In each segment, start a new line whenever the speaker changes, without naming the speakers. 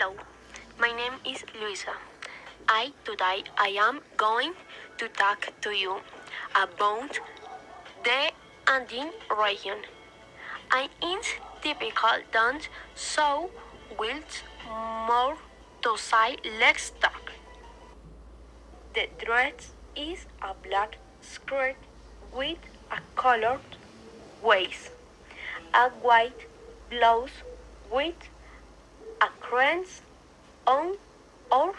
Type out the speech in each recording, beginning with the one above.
Hello, my name is Luisa. I today I am going to talk to you about the Andean region. I is typical dance, so with more to say, let's talk. The dress is a black skirt with a colored waist, a white blouse with a cross on or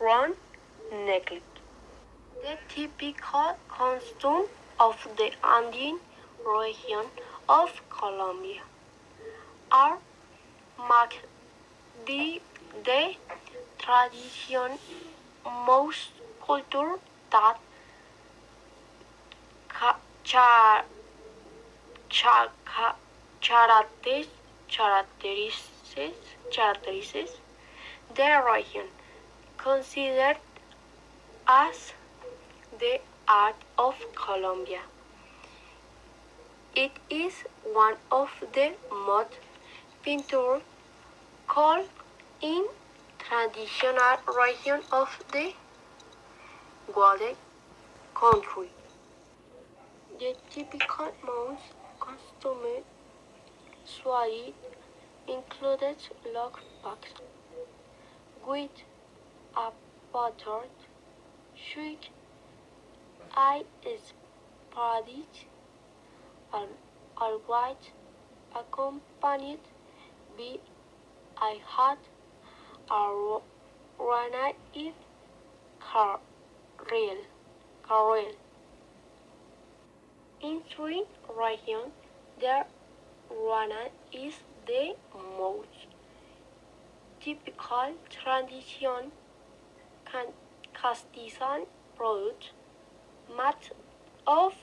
round necklace. The typical costume of the Andean region of Colombia are marked the, the tradition most culture that ca- cha- cha- ca- characterizes characterizes the region considered as the art of Colombia. It is one of the most painter called in traditional region of the Guade country. The typical mouse costume suede included lock bags with a buttered shriek. I spotted an all white accompanied by a hat a ruana if carriel in three regions the ruana is the most typical tradition can Castizan product made of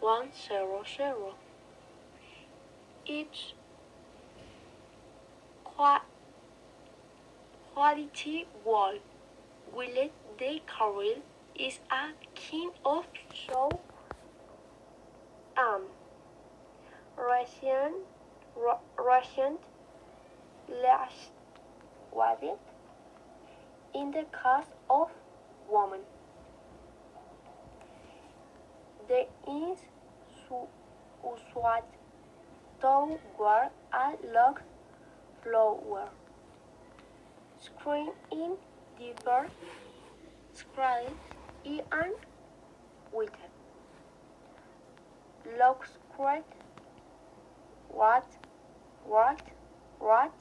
100. Each qua- quality wall will the carriel is a kind of show um Russian Ru- Russian lash wadded in the case of woman. The is su- usual to wear a long flower. Screen in deeper spread and with Long skirt what what? What?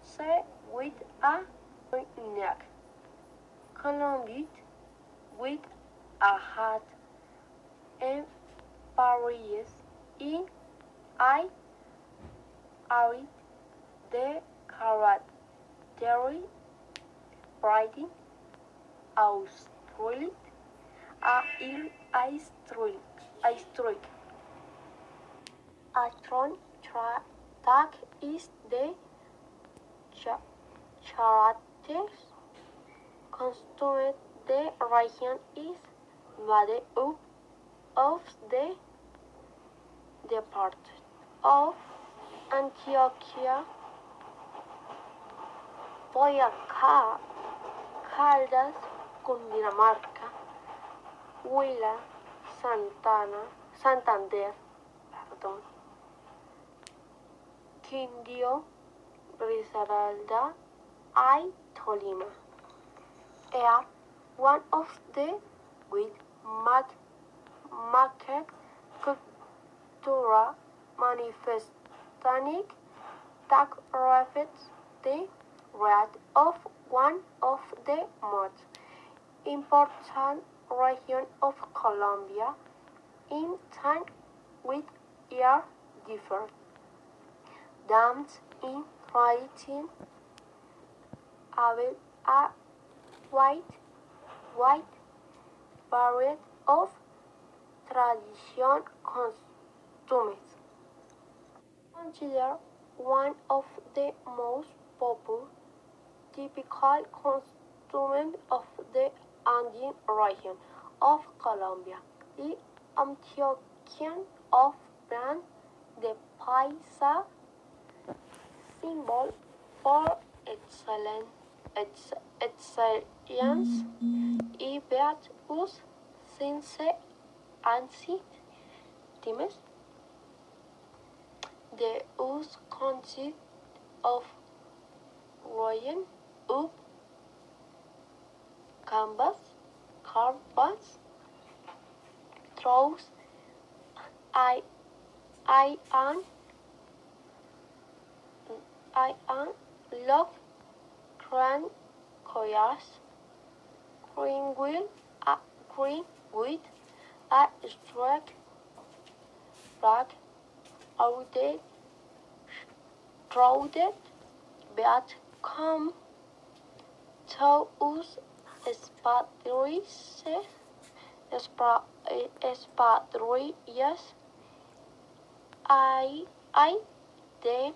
Say with a neck, colored with a hat. And Paris in I are the character writing Australia a il Australia Australia a tron tra tag is the cha- characters costume the region is made up of the depart of Antioquia, Boyacá, Caldas, Cundinamarca, Huila, Santana, Santander, Quindio, Risaralda, I Tolima. Are one of the with mark, market cultura manifesting that reflects the rate of one of the most important region of Colombia in time with year different. Dams in tradition have a white, white variety of tradition costumes. Considered one of the most popular typical costumes of the Andean region of Colombia. The Antiochian of brand the Paisa symbol for excellent, ex, excellence mm-hmm. y virtues since ancient times. The use consists of rolling up canvas, carvers, throws, I, I am, I am love, cran, coyas, green wheel, a green with a strike, rag, outed, crowded, but come to us expatriates, expatriates, eh, I, I, the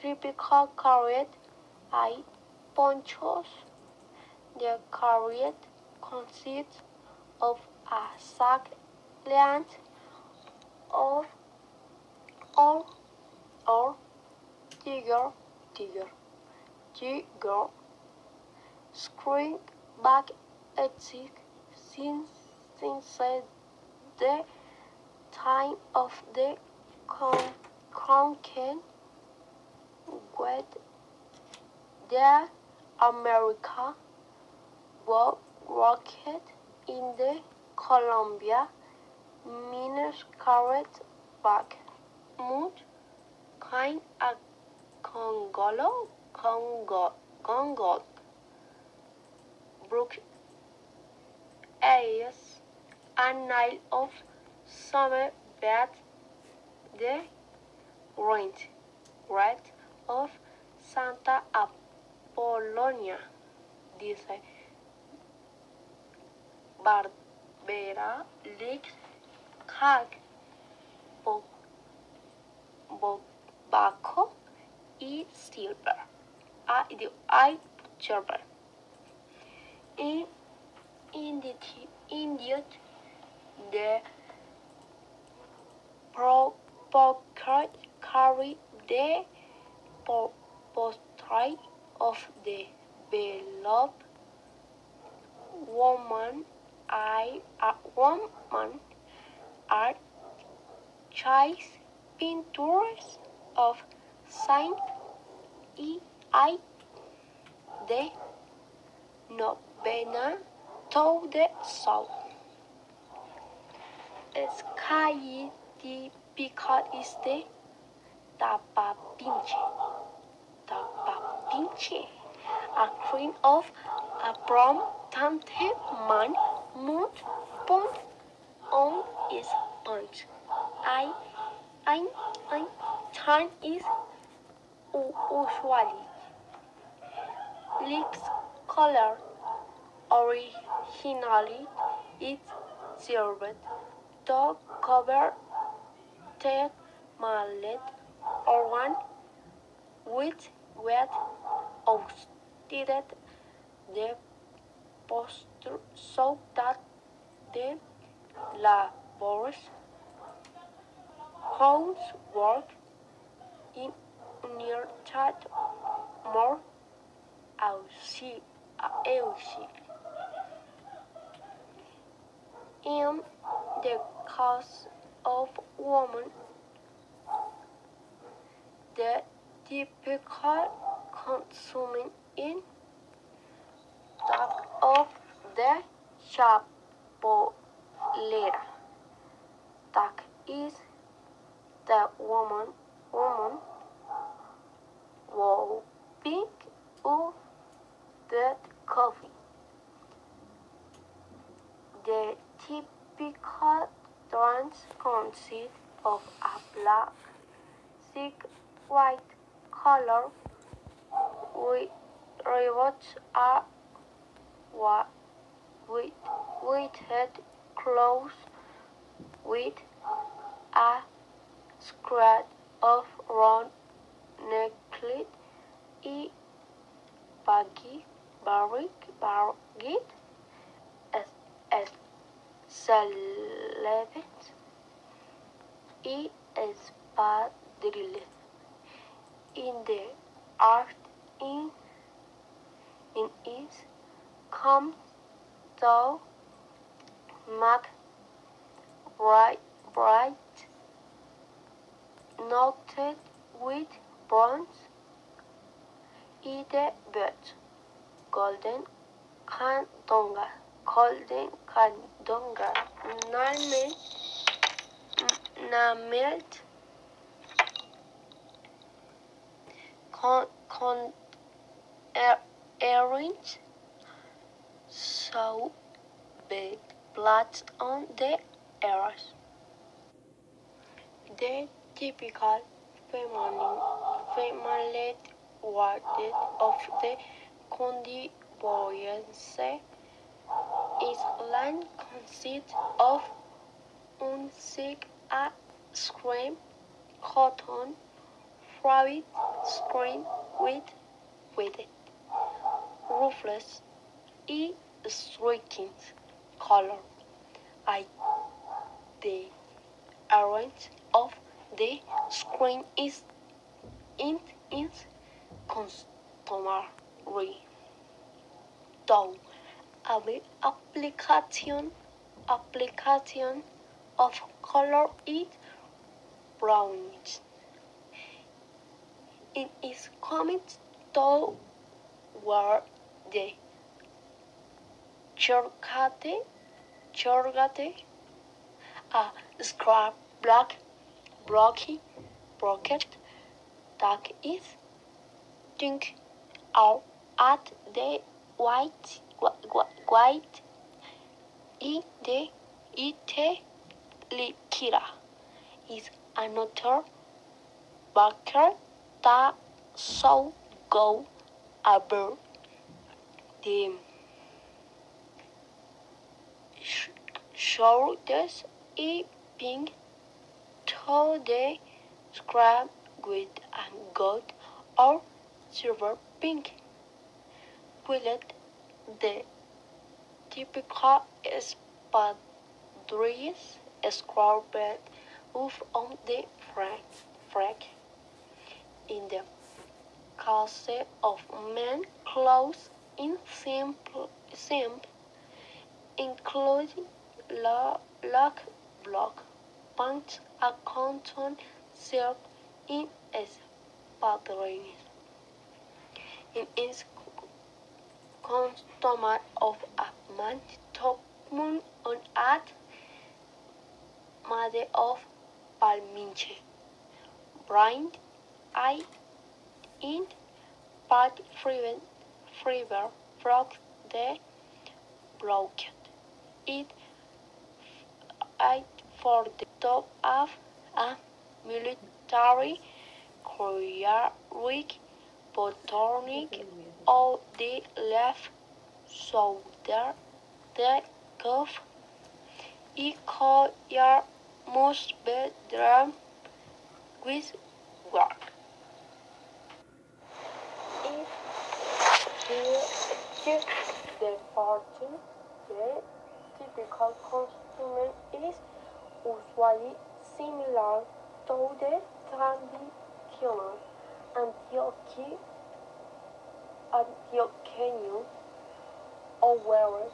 typical carrot, I, ponchos. The carrot consists of a sack length of or or tiger tiger tiger screwing back exit since since the time of the con conquest with the America war rocket in the Columbia minus carrot back. Mood kind a Congolo Congo Congo. Brook is a night of summer bed the rent right of Santa Apollonia dice Barbera Leaks Hack Bo Bobaco y Silver. I, I Silver. In Indeed, indeed the provocateur carry the po portrait of the beloved woman I a woman art chase pintures of Saint E I de novena to the Soul. Sky di Picard is the Tapapinche. Tapapinche. A queen of a prom tante man moon pond on is punch. I I I time is usually lips color originally it's served to cover the mallet or one with wet outdated the posture so that the labors work in near that more auxiliary in the case of women, the typical consuming in that of the chapolera. That is the woman woman will pick up the coffee. The typical trance consists of a black, thick white color with ribbons are wa- with weighted clothes with a square of round necklace y baggy barrick bargit as as celebes y espadrilles in the art in in it comes to make bright bright noted with bronze ide but golden candonga golden candonga named named con, con orange so big blood on the ears. The typical feminine feminine of the Condi Boyance is line consists of un silk a screen cotton fabric screen with with it roofless e striking color I the arrange of the screen is in its customary though the application application of color is brownish. It is coming to the chorgate chorgate a scrap black blocky brocket is think out at the white white in the it liquida is another backer that so go over the shoulders e pink to the scrap with a gold or silver pink. With the typical espadrilles scrawled off on the frack. In the case of men clothes in simple, simple including lock block pants, a cotton silk in espadrilles. In its custom of a man top moon on at Mother of Palminche. Blind eye in part freever fever from the blocked. It eight for the top of a military career week botanic of the left shoulder the cuff e collar must be done with work. The party, the typical costume is usually similar to the traditional Antiochi, Antiochean or wear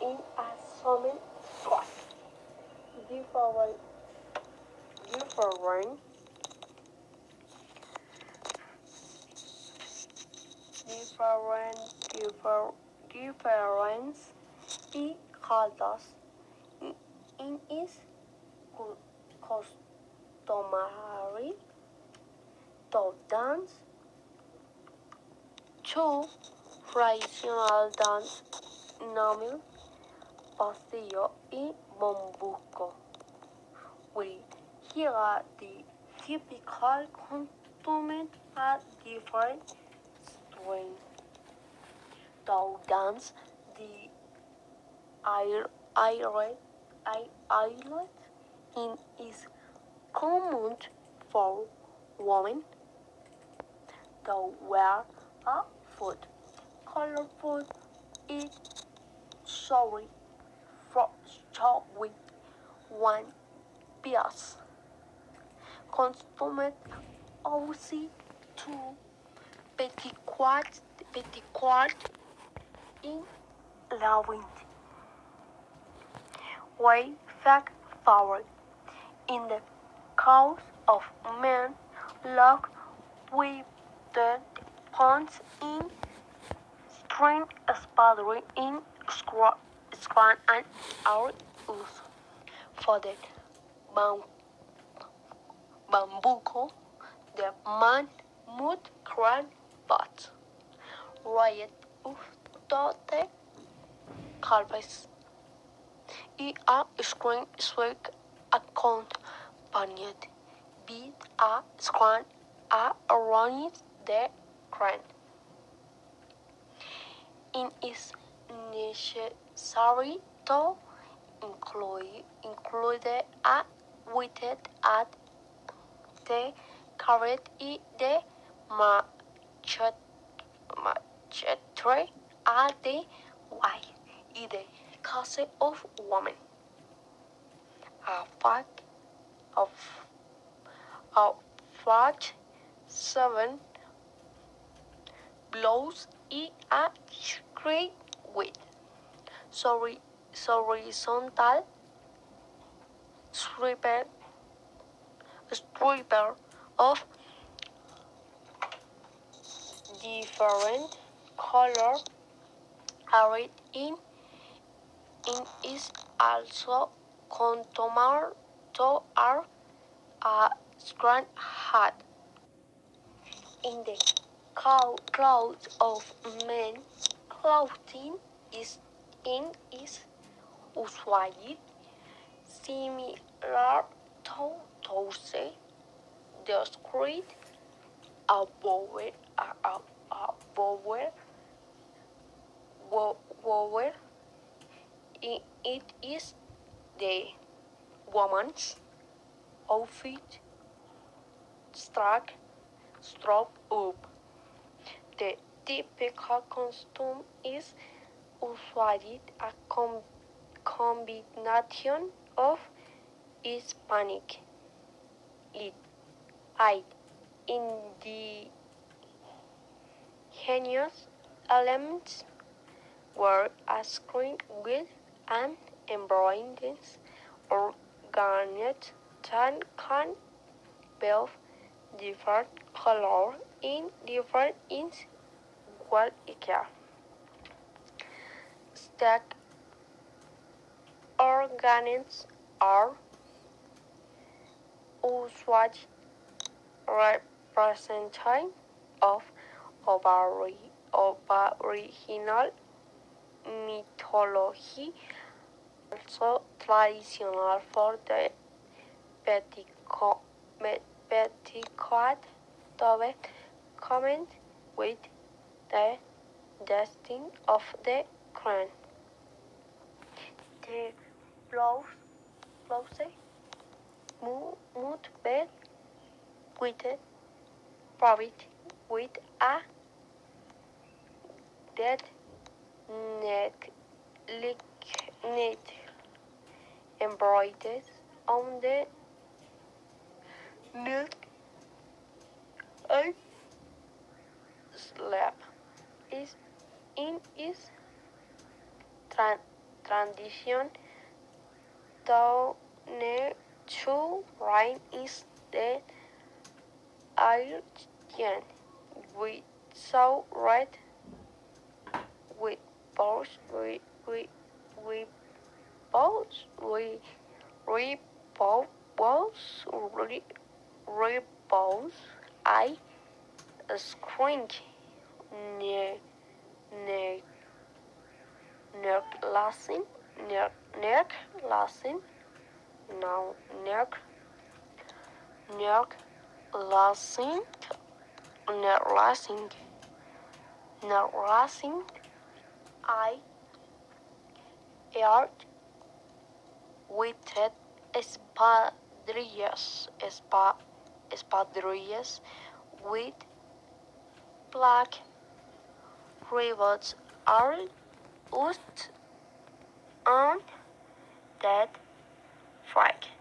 in a summer squat. Different, different, different, different, difference colors in its customary to dance two traditional dance nomin pasillo y bambuco. We here are the typical components at different strengths. To dance the islet, in is common for women to wear a foot, colorful it sorry for short with one piece costume also to Petit Quart, Petit Quart in la wind. Way fact forward. In the cause of man, log with the ponds in string spuddery in scran and our use for the bam bambuco, the man mud cran but riot of the calves i a screen swig accompanied with a scran a around the crane. It is necessary to include, include a weighted at the carrot i the machete machete at the y in the case of woman. A fact of a fact seven blows i a straight width. Sorry, horizontal stripper stripper of different color arrayed in in is also contour to our uh, a strand hat. In the clothes of men clothing is in is usually similar to those described above above above it is the woman's outfit struck strap up. The typical costume is usually a com combination of Hispanic it, I, indigenous elements were a screen with an embroidered or garnet that can of different color in different in well IKEA. Stack organs are usually representative of original mythology, also traditional for the petticoat, to comment with the destiny of the crown. The blouse, blouse mood bed with with a dead neck neck embroidered on the neck I slab. Is in its tra tradition to to rain is the Argent we so red with balls we we we balls we we balls re, re balls I squint near near near lassen near near lassen. Now near near lassen near lassen near lassen I aired with espadrillas espa, espadrillas with black rivets are used on that flag.